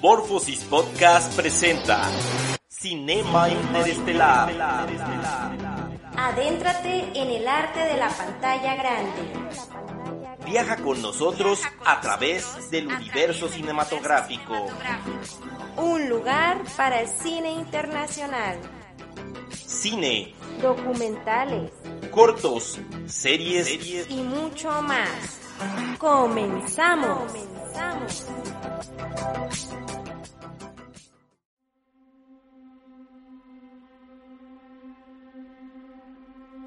Morphosis Podcast presenta Cinema Interestelar. Adéntrate en el arte de la pantalla grande. Viaja con nosotros a través del universo cinematográfico. Un lugar para el cine internacional. Cine, Documentales cortos, series, y mucho más. Comenzamos.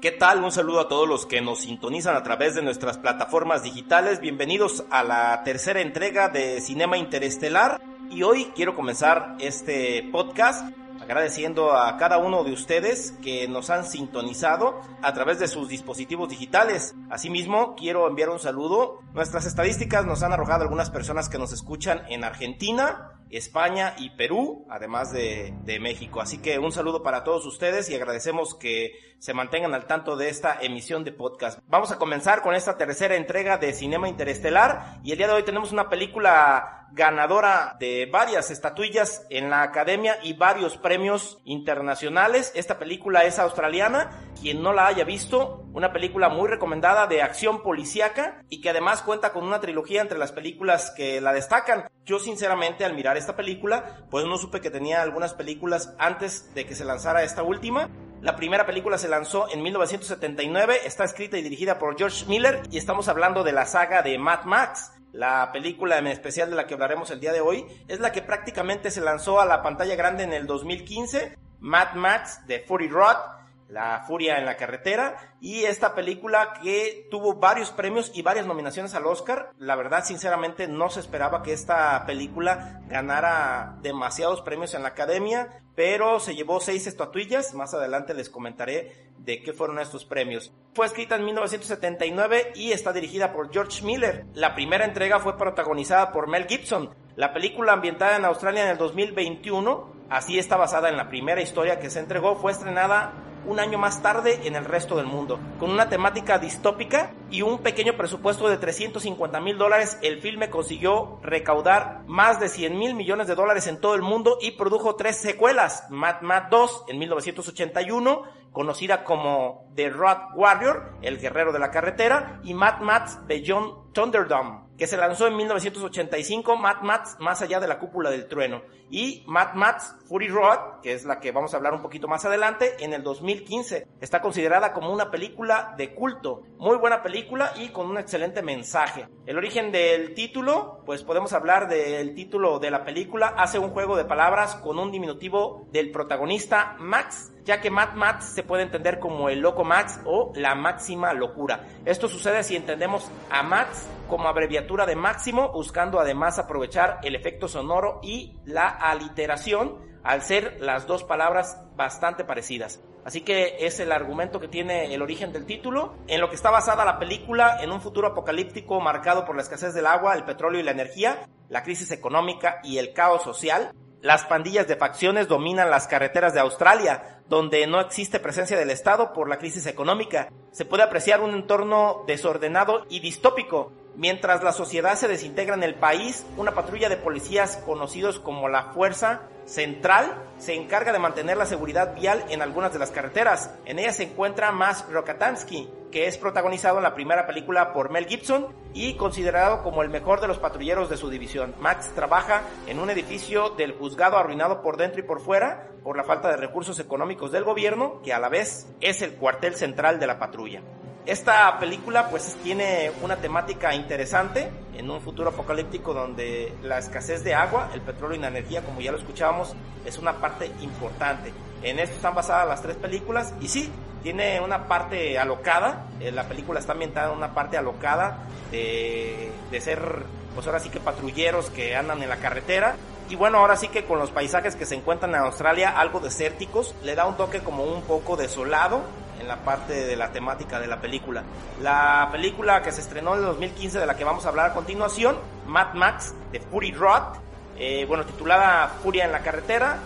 ¿Qué tal? Un saludo a todos los que nos sintonizan a través de nuestras plataformas digitales. Bienvenidos a la tercera entrega de Cinema Interestelar. Y hoy quiero comenzar este podcast agradeciendo a cada uno de ustedes que nos han sintonizado a través de sus dispositivos digitales. Asimismo, quiero enviar un saludo. Nuestras estadísticas nos han arrojado algunas personas que nos escuchan en Argentina, España y Perú, además de, de, México. Así que un saludo para todos ustedes y agradecemos que se mantengan al tanto de esta emisión de podcast. Vamos a comenzar con esta tercera entrega de Cinema Interestelar y el día de hoy tenemos una película ganadora de varias estatuillas en la academia y varios premios internacionales. Esta película es australiana. Quien no la haya visto, una película muy recomendada de acción policíaca y que además cuenta con una trilogía entre las películas que la destacan. Yo sinceramente al mirar esta película, pues no supe que tenía algunas películas antes de que se lanzara esta última. La primera película se lanzó en 1979, está escrita y dirigida por George Miller y estamos hablando de la saga de Mad Max. La película en especial de la que hablaremos el día de hoy es la que prácticamente se lanzó a la pantalla grande en el 2015, Mad Max de Fury Road la Furia en la Carretera y esta película que tuvo varios premios y varias nominaciones al Oscar. La verdad, sinceramente, no se esperaba que esta película ganara demasiados premios en la Academia, pero se llevó seis estatuillas. Más adelante les comentaré de qué fueron estos premios. Fue escrita en 1979 y está dirigida por George Miller. La primera entrega fue protagonizada por Mel Gibson. La película ambientada en Australia en el 2021, así está basada en la primera historia que se entregó, fue estrenada un año más tarde en el resto del mundo. Con una temática distópica y un pequeño presupuesto de 350 mil dólares, el filme consiguió recaudar más de 100 mil millones de dólares en todo el mundo y produjo tres secuelas, Mad Mad 2 en 1981, conocida como The Road Warrior, el guerrero de la carretera, y Mad Max Beyond Thunderdome, que se lanzó en 1985, Mad Max Más allá de la cúpula del trueno, y Mad Max Fury Road, que es la que vamos a hablar un poquito más adelante, en el 2015. Está considerada como una película de culto, muy buena película y con un excelente mensaje. El origen del título, pues podemos hablar del título de la película, hace un juego de palabras con un diminutivo del protagonista Max, ya que Mad Max se puede entender como el loco Max o la máxima locura. Esto sucede si entendemos a Max como abreviatura de máximo, buscando además aprovechar el efecto sonoro y la aliteración al ser las dos palabras bastante parecidas. Así que es el argumento que tiene el origen del título, en lo que está basada la película en un futuro apocalíptico marcado por la escasez del agua, el petróleo y la energía, la crisis económica y el caos social. Las pandillas de facciones dominan las carreteras de Australia, donde no existe presencia del Estado por la crisis económica. Se puede apreciar un entorno desordenado y distópico. Mientras la sociedad se desintegra en el país, una patrulla de policías conocidos como la Fuerza Central se encarga de mantener la seguridad vial en algunas de las carreteras. En ella se encuentra Mas Rokatansky, que es protagonizado en la primera película por Mel Gibson y considerado como el mejor de los patrulleros de su división. Max trabaja en un edificio del juzgado arruinado por dentro y por fuera por la falta de recursos económicos del gobierno, que a la vez es el cuartel central de la patrulla. Esta película pues tiene una temática interesante en un futuro apocalíptico donde la escasez de agua, el petróleo y la energía, como ya lo escuchábamos, es una parte importante. En esto están basadas las tres películas y sí, tiene una parte alocada, eh, la película está ambientada en una parte alocada de, de ser pues ahora sí que patrulleros que andan en la carretera. Y bueno, ahora sí que con los paisajes que se encuentran en Australia, algo desérticos, le da un toque como un poco desolado en la parte de la temática de la película. La película que se estrenó en el 2015, de la que vamos a hablar a continuación, Mad Max de Fury Road, eh, bueno, titulada Furia en la carretera,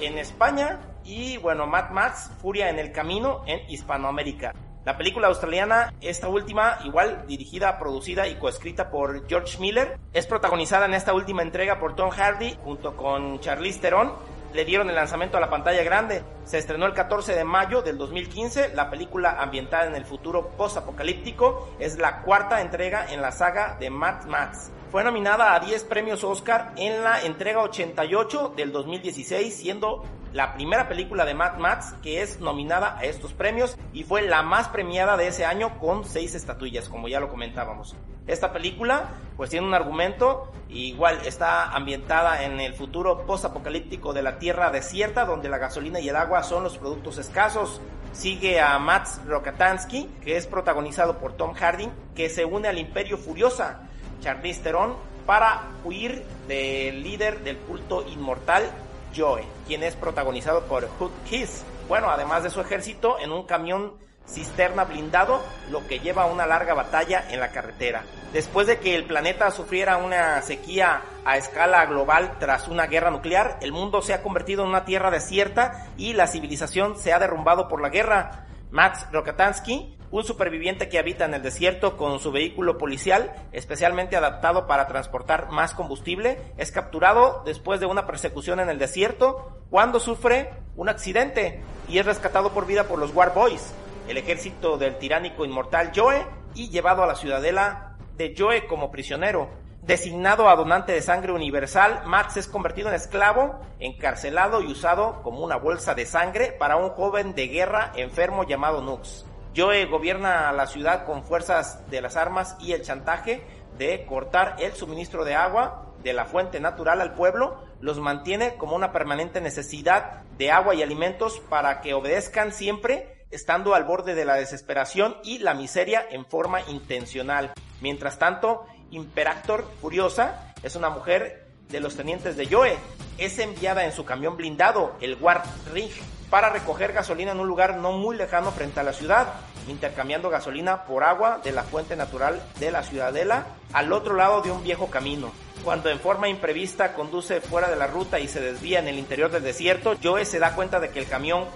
en España, y bueno, Mad Max, Furia en el camino en Hispanoamérica. La película australiana, esta última, igual dirigida, producida y coescrita por George Miller, es protagonizada en esta última entrega por Tom Hardy junto con Charlize Theron. Le dieron el lanzamiento a la pantalla grande. Se estrenó el 14 de mayo del 2015. La película ambientada en el futuro post-apocalíptico es la cuarta entrega en la saga de Mad Max. Fue nominada a 10 premios Oscar en la entrega 88 del 2016, siendo la primera película de Mad Max que es nominada a estos premios y fue la más premiada de ese año con 6 estatuillas, como ya lo comentábamos. Esta película pues tiene un argumento, igual está ambientada en el futuro post-apocalíptico de la Tierra desierta, donde la gasolina y el agua son los productos escasos. Sigue a Max Rokatansky, que es protagonizado por Tom Hardy, que se une al Imperio Furiosa, Charlize Theron para huir del líder del culto inmortal Joe, quien es protagonizado por Hood Kiss. Bueno, además de su ejército, en un camión cisterna blindado, lo que lleva a una larga batalla en la carretera. Después de que el planeta sufriera una sequía a escala global tras una guerra nuclear, el mundo se ha convertido en una tierra desierta y la civilización se ha derrumbado por la guerra. Max Rokatansky un superviviente que habita en el desierto con su vehículo policial, especialmente adaptado para transportar más combustible, es capturado después de una persecución en el desierto cuando sufre un accidente y es rescatado por vida por los War Boys, el ejército del tiránico inmortal Joe, y llevado a la ciudadela de Joe como prisionero. Designado a donante de sangre universal, Max es convertido en esclavo, encarcelado y usado como una bolsa de sangre para un joven de guerra enfermo llamado Nux. Joe gobierna la ciudad con fuerzas de las armas y el chantaje de cortar el suministro de agua de la fuente natural al pueblo, los mantiene como una permanente necesidad de agua y alimentos para que obedezcan siempre, estando al borde de la desesperación y la miseria en forma intencional. Mientras tanto, Imperactor, furiosa, es una mujer de los tenientes de Joe. Es enviada en su camión blindado, el War Ring, para recoger gasolina en un lugar no muy lejano frente a la ciudad, intercambiando gasolina por agua de la fuente natural de la ciudadela al otro lado de un viejo camino. Cuando en forma imprevista conduce fuera de la ruta y se desvía en el interior del desierto, Joe se da cuenta de que el camión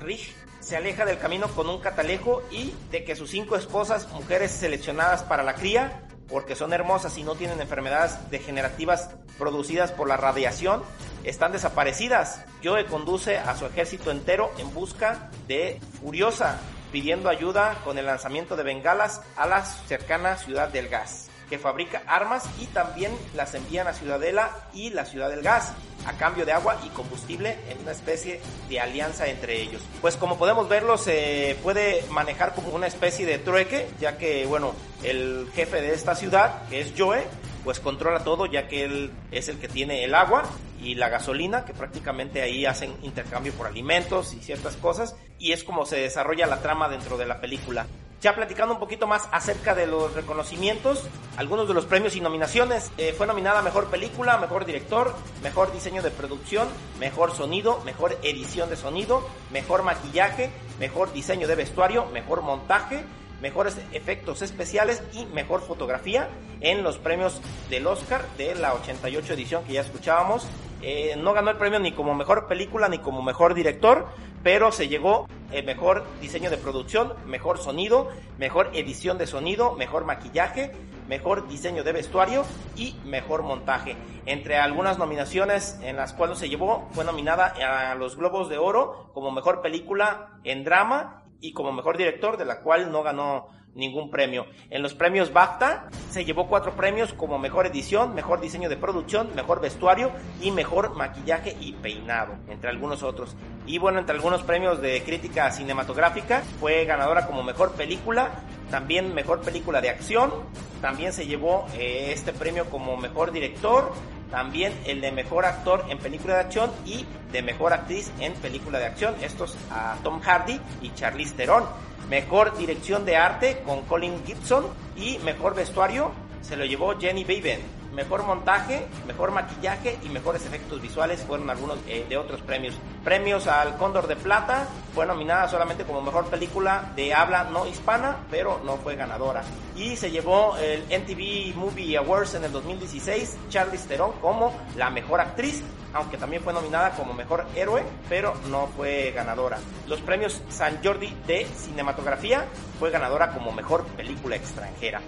Ridge se aleja del camino con un catalejo y de que sus cinco esposas, mujeres seleccionadas para la cría, porque son hermosas y no tienen enfermedades degenerativas producidas por la radiación, están desaparecidas. Joe conduce a su ejército entero en busca de Furiosa, pidiendo ayuda con el lanzamiento de bengalas a la cercana ciudad del gas que fabrica armas y también las envían a Ciudadela y la Ciudad del Gas a cambio de agua y combustible en una especie de alianza entre ellos. Pues como podemos verlo se puede manejar como una especie de trueque, ya que bueno, el jefe de esta ciudad, que es Joe, pues controla todo ya que él es el que tiene el agua y la gasolina, que prácticamente ahí hacen intercambio por alimentos y ciertas cosas, y es como se desarrolla la trama dentro de la película. Ya platicando un poquito más acerca de los reconocimientos, algunos de los premios y nominaciones. Eh, fue nominada Mejor Película, Mejor Director, Mejor Diseño de Producción, Mejor Sonido, Mejor Edición de Sonido, Mejor Maquillaje, Mejor Diseño de Vestuario, Mejor Montaje, Mejores Efectos Especiales y Mejor Fotografía en los premios del Oscar de la 88 edición que ya escuchábamos. Eh, no ganó el premio ni como Mejor Película ni como Mejor Director, pero se llegó el mejor diseño de producción, mejor sonido, mejor edición de sonido, mejor maquillaje, mejor diseño de vestuario y mejor montaje. Entre algunas nominaciones en las cuales se llevó, fue nominada a los Globos de Oro como mejor película en drama y como mejor director, de la cual no ganó ningún premio. En los premios BAFTA se llevó cuatro premios como mejor edición, mejor diseño de producción, mejor vestuario y mejor maquillaje y peinado, entre algunos otros. Y bueno, entre algunos premios de crítica cinematográfica fue ganadora como mejor película, también mejor película de acción, también se llevó eh, este premio como mejor director, también el de mejor actor en película de acción y de mejor actriz en película de acción, estos a Tom Hardy y Charlize Theron. Mejor dirección de arte con Colin Gibson y mejor vestuario se lo llevó Jenny Baben. mejor montaje, mejor maquillaje y mejores efectos visuales fueron algunos eh, de otros premios. Premios al Cóndor de Plata, fue nominada solamente como mejor película de habla no hispana, pero no fue ganadora. Y se llevó el MTV Movie Awards en el 2016, Charlize Theron como la mejor actriz, aunque también fue nominada como mejor héroe, pero no fue ganadora. Los premios San Jordi de cinematografía fue ganadora como mejor película extranjera.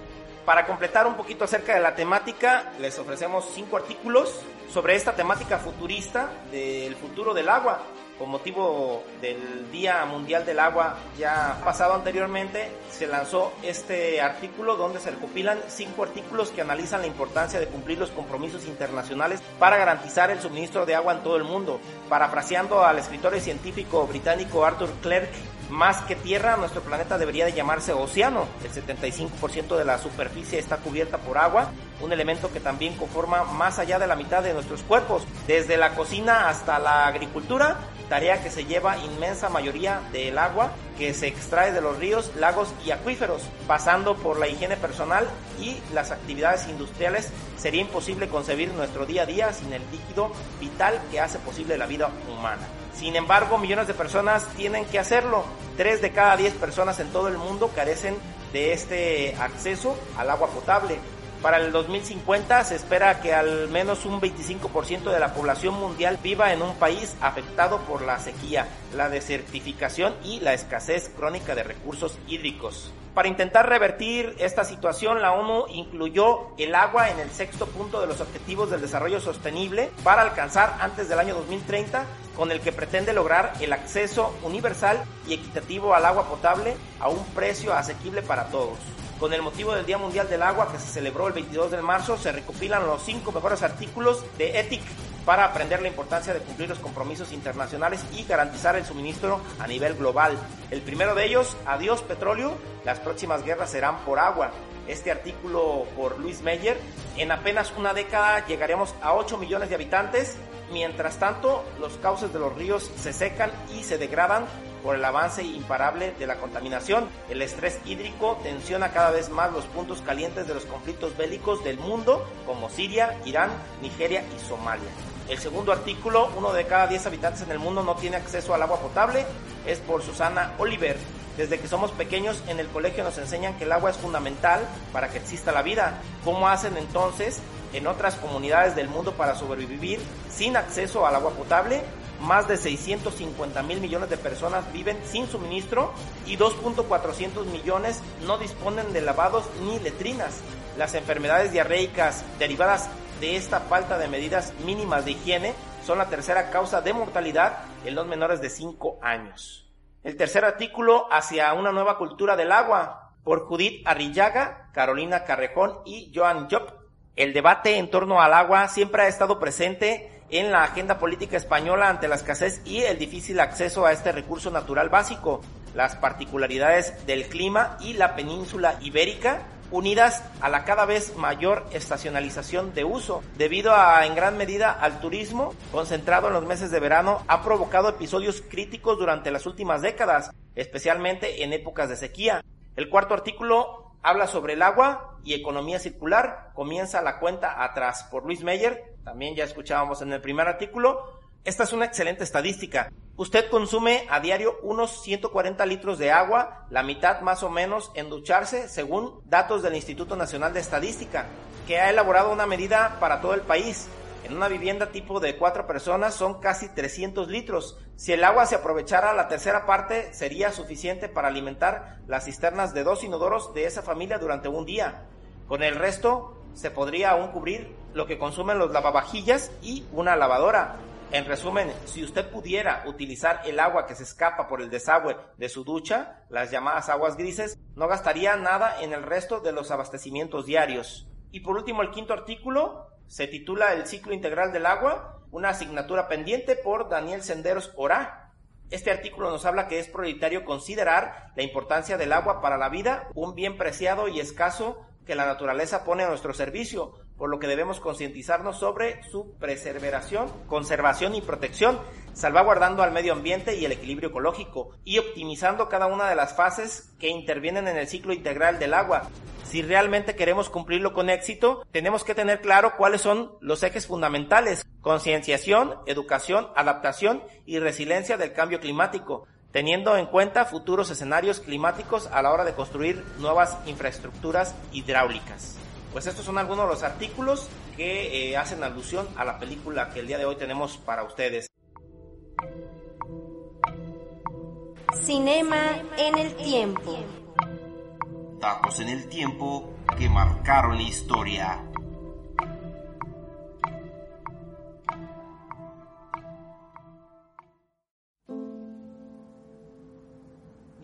Para completar un poquito acerca de la temática, les ofrecemos cinco artículos sobre esta temática futurista del futuro del agua. Con motivo del Día Mundial del Agua ya pasado anteriormente, se lanzó este artículo donde se recopilan cinco artículos que analizan la importancia de cumplir los compromisos internacionales para garantizar el suministro de agua en todo el mundo. Parafraseando al escritor y científico británico Arthur Clarke, más que tierra, nuestro planeta debería de llamarse océano. El 75% de la superficie está cubierta por agua, un elemento que también conforma más allá de la mitad de nuestros cuerpos. Desde la cocina hasta la agricultura, tarea que se lleva inmensa mayoría del agua que se extrae de los ríos, lagos y acuíferos, pasando por la higiene personal y las actividades industriales, sería imposible concebir nuestro día a día sin el líquido vital que hace posible la vida humana. Sin embargo, millones de personas tienen que hacerlo. Tres de cada diez personas en todo el mundo carecen de este acceso al agua potable. Para el 2050 se espera que al menos un 25% de la población mundial viva en un país afectado por la sequía, la desertificación y la escasez crónica de recursos hídricos. Para intentar revertir esta situación, la ONU incluyó el agua en el sexto punto de los Objetivos del Desarrollo Sostenible para alcanzar antes del año 2030, con el que pretende lograr el acceso universal y equitativo al agua potable a un precio asequible para todos. Con el motivo del Día Mundial del Agua que se celebró el 22 de marzo, se recopilan los cinco mejores artículos de ETIC para aprender la importancia de cumplir los compromisos internacionales y garantizar el suministro a nivel global. El primero de ellos, adiós petróleo, las próximas guerras serán por agua. Este artículo por Luis Meyer, en apenas una década llegaremos a 8 millones de habitantes, mientras tanto los cauces de los ríos se secan y se degradan por el avance imparable de la contaminación. El estrés hídrico tensiona cada vez más los puntos calientes de los conflictos bélicos del mundo, como Siria, Irán, Nigeria y Somalia. El segundo artículo, uno de cada diez habitantes en el mundo no tiene acceso al agua potable, es por Susana Oliver. Desde que somos pequeños en el colegio nos enseñan que el agua es fundamental para que exista la vida. ¿Cómo hacen entonces en otras comunidades del mundo para sobrevivir sin acceso al agua potable? Más de 650 mil millones de personas viven sin suministro y 2.400 millones no disponen de lavados ni letrinas. Las enfermedades diarreicas derivadas de esta falta de medidas mínimas de higiene son la tercera causa de mortalidad en los menores de 5 años. El tercer artículo hacia una nueva cultura del agua por Judith Arrillaga, Carolina Carrejón y Joan Job. El debate en torno al agua siempre ha estado presente en la agenda política española ante la escasez y el difícil acceso a este recurso natural básico, las particularidades del clima y la península ibérica unidas a la cada vez mayor estacionalización de uso, debido a en gran medida al turismo concentrado en los meses de verano, ha provocado episodios críticos durante las últimas décadas, especialmente en épocas de sequía. El cuarto artículo habla sobre el agua y economía circular, comienza la cuenta atrás por Luis Meyer, también ya escuchábamos en el primer artículo. Esta es una excelente estadística. Usted consume a diario unos 140 litros de agua, la mitad más o menos en ducharse, según datos del Instituto Nacional de Estadística, que ha elaborado una medida para todo el país. En una vivienda tipo de cuatro personas son casi 300 litros. Si el agua se aprovechara, la tercera parte sería suficiente para alimentar las cisternas de dos inodoros de esa familia durante un día. Con el resto se podría aún cubrir lo que consumen los lavavajillas y una lavadora. En resumen, si usted pudiera utilizar el agua que se escapa por el desagüe de su ducha, las llamadas aguas grises, no gastaría nada en el resto de los abastecimientos diarios. Y por último, el quinto artículo se titula El ciclo integral del agua, una asignatura pendiente por Daniel Senderos Orá. Este artículo nos habla que es prioritario considerar la importancia del agua para la vida, un bien preciado y escaso que la naturaleza pone a nuestro servicio, por lo que debemos concientizarnos sobre su preservación, conservación y protección, salvaguardando al medio ambiente y el equilibrio ecológico y optimizando cada una de las fases que intervienen en el ciclo integral del agua. Si realmente queremos cumplirlo con éxito, tenemos que tener claro cuáles son los ejes fundamentales, concienciación, educación, adaptación y resiliencia del cambio climático teniendo en cuenta futuros escenarios climáticos a la hora de construir nuevas infraestructuras hidráulicas. Pues estos son algunos de los artículos que eh, hacen alusión a la película que el día de hoy tenemos para ustedes. Cinema en el tiempo. Datos en el tiempo que marcaron la historia.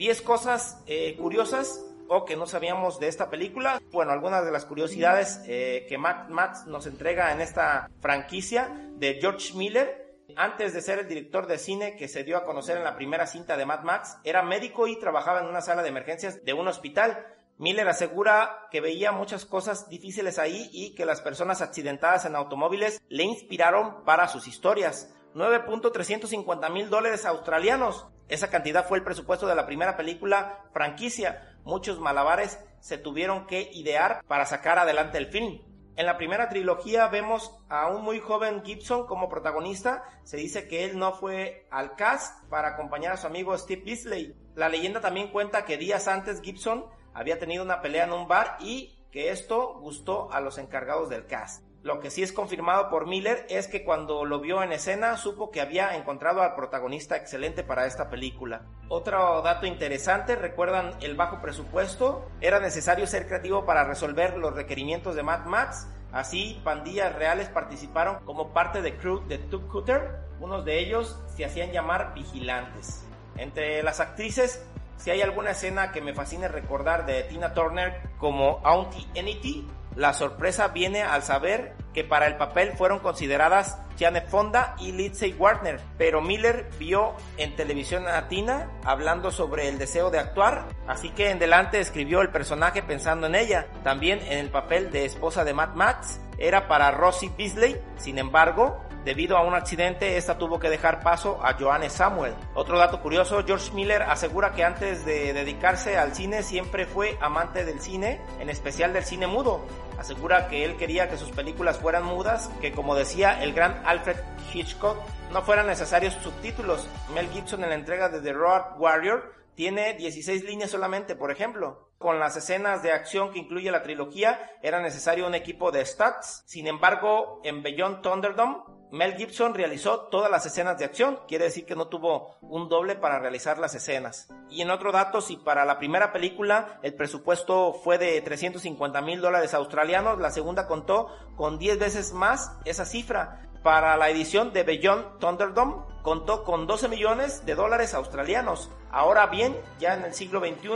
10 cosas eh, curiosas o que no sabíamos de esta película. Bueno, algunas de las curiosidades eh, que Matt Max nos entrega en esta franquicia de George Miller. Antes de ser el director de cine que se dio a conocer en la primera cinta de Mad Max, era médico y trabajaba en una sala de emergencias de un hospital. Miller asegura que veía muchas cosas difíciles ahí y que las personas accidentadas en automóviles le inspiraron para sus historias. 9.350 mil dólares australianos. Esa cantidad fue el presupuesto de la primera película franquicia. Muchos malabares se tuvieron que idear para sacar adelante el film. En la primera trilogía vemos a un muy joven Gibson como protagonista. Se dice que él no fue al cast para acompañar a su amigo Steve Beasley. La leyenda también cuenta que días antes Gibson había tenido una pelea en un bar y que esto gustó a los encargados del cast. Lo que sí es confirmado por Miller es que cuando lo vio en escena supo que había encontrado al protagonista excelente para esta película. Otro dato interesante, recuerdan el bajo presupuesto, era necesario ser creativo para resolver los requerimientos de Mad Max, así pandillas reales participaron como parte de crew de Tube Cutter, unos de ellos se hacían llamar vigilantes. Entre las actrices si hay alguna escena que me fascine recordar de Tina Turner como Auntie Enity, la sorpresa viene al saber que para el papel fueron consideradas Janet Fonda y Lindsay Wagner, pero Miller vio en televisión a Tina hablando sobre el deseo de actuar, así que en delante escribió el personaje pensando en ella. También en el papel de esposa de Matt Max era para Rosie Beasley, sin embargo, Debido a un accidente, esta tuvo que dejar paso a Joanne Samuel. Otro dato curioso, George Miller asegura que antes de dedicarse al cine siempre fue amante del cine, en especial del cine mudo. Asegura que él quería que sus películas fueran mudas, que como decía el gran Alfred Hitchcock, no fueran necesarios subtítulos. Mel Gibson en la entrega de The Road Warrior tiene 16 líneas solamente, por ejemplo. Con las escenas de acción que incluye la trilogía, era necesario un equipo de stats. Sin embargo, en Beyond Thunderdome, Mel Gibson realizó todas las escenas de acción, quiere decir que no tuvo un doble para realizar las escenas. Y en otro dato, si para la primera película el presupuesto fue de 350 mil dólares australianos, la segunda contó con 10 veces más esa cifra. Para la edición de Beyond Thunderdome contó con 12 millones de dólares australianos. Ahora bien, ya en el siglo XXI,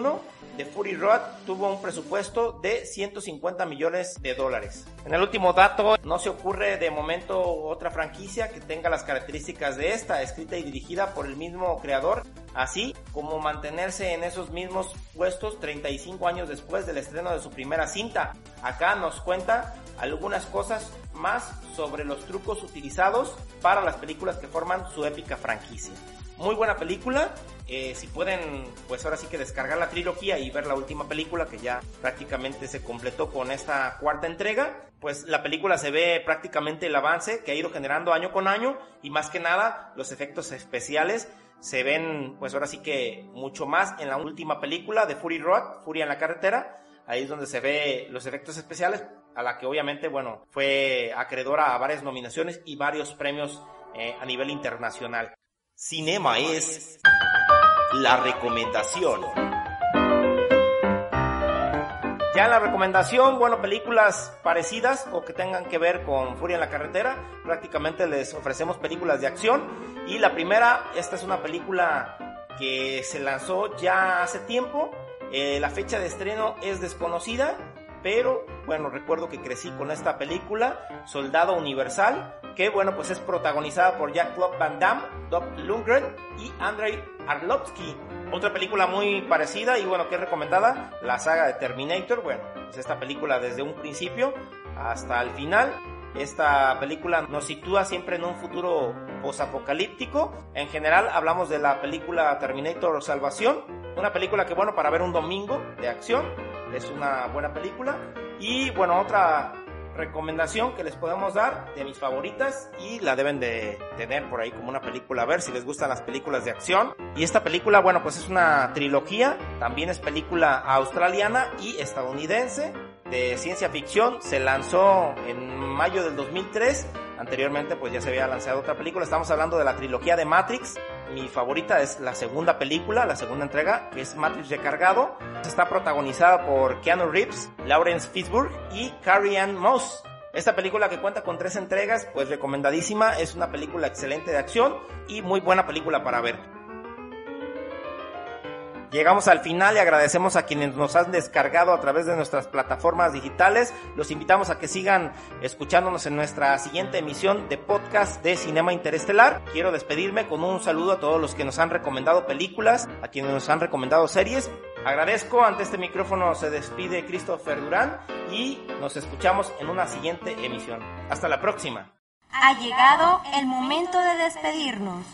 The Fury Road tuvo un presupuesto de 150 millones de dólares. En el último dato, no se ocurre de momento otra franquicia que tenga las características de esta, escrita y dirigida por el mismo creador, así como mantenerse en esos mismos puestos 35 años después del estreno de su primera cinta. Acá nos cuenta algunas cosas más sobre los trucos utilizados para las películas que forman su épica franquicia. Muy buena película. Eh, si pueden, pues ahora sí que descargar la trilogía y ver la última película que ya prácticamente se completó con esta cuarta entrega, pues la película se ve prácticamente el avance que ha ido generando año con año y más que nada los efectos especiales se ven pues ahora sí que mucho más en la última película de Fury Road, Furia en la carretera, ahí es donde se ve los efectos especiales, a la que obviamente, bueno, fue acreedora a varias nominaciones y varios premios eh, a nivel internacional. Cinema es la recomendación. Ya en la recomendación, bueno, películas parecidas o que tengan que ver con Furia en la carretera, prácticamente les ofrecemos películas de acción. Y la primera, esta es una película que se lanzó ya hace tiempo. Eh, la fecha de estreno es desconocida, pero bueno, recuerdo que crecí con esta película, Soldado Universal, que bueno, pues es protagonizada por Jack-Claude Van Damme, Doug Lundgren y Andrei Arlovsky. Otra película muy parecida y bueno, que es recomendada, la saga de Terminator. Bueno, pues esta película desde un principio hasta el final. Esta película nos sitúa siempre en un futuro posapocalíptico. En general hablamos de la película Terminator Salvación, una película que bueno para ver un domingo de acción, es una buena película. Y bueno, otra recomendación que les podemos dar de mis favoritas y la deben de tener por ahí como una película a ver si les gustan las películas de acción. Y esta película, bueno, pues es una trilogía, también es película australiana y estadounidense de ciencia ficción, se lanzó en mayo del 2003, anteriormente pues ya se había lanzado otra película, estamos hablando de la trilogía de Matrix, mi favorita es la segunda película, la segunda entrega, que es Matrix Recargado. Está protagonizada por Keanu Reeves, Lawrence Fishburne y Carrie Ann Moss. Esta película que cuenta con tres entregas, pues recomendadísima, es una película excelente de acción y muy buena película para ver. Llegamos al final y agradecemos a quienes nos han descargado a través de nuestras plataformas digitales. Los invitamos a que sigan escuchándonos en nuestra siguiente emisión de podcast de Cinema Interestelar. Quiero despedirme con un saludo a todos los que nos han recomendado películas, a quienes nos han recomendado series. Agradezco, ante este micrófono se despide Christopher Durán y nos escuchamos en una siguiente emisión. Hasta la próxima. Ha llegado el momento de despedirnos.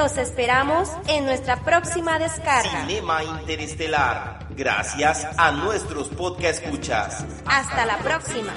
Los esperamos en nuestra próxima descarga. Cinema Interestelar. Gracias a nuestros podcast escuchas. Hasta la próxima.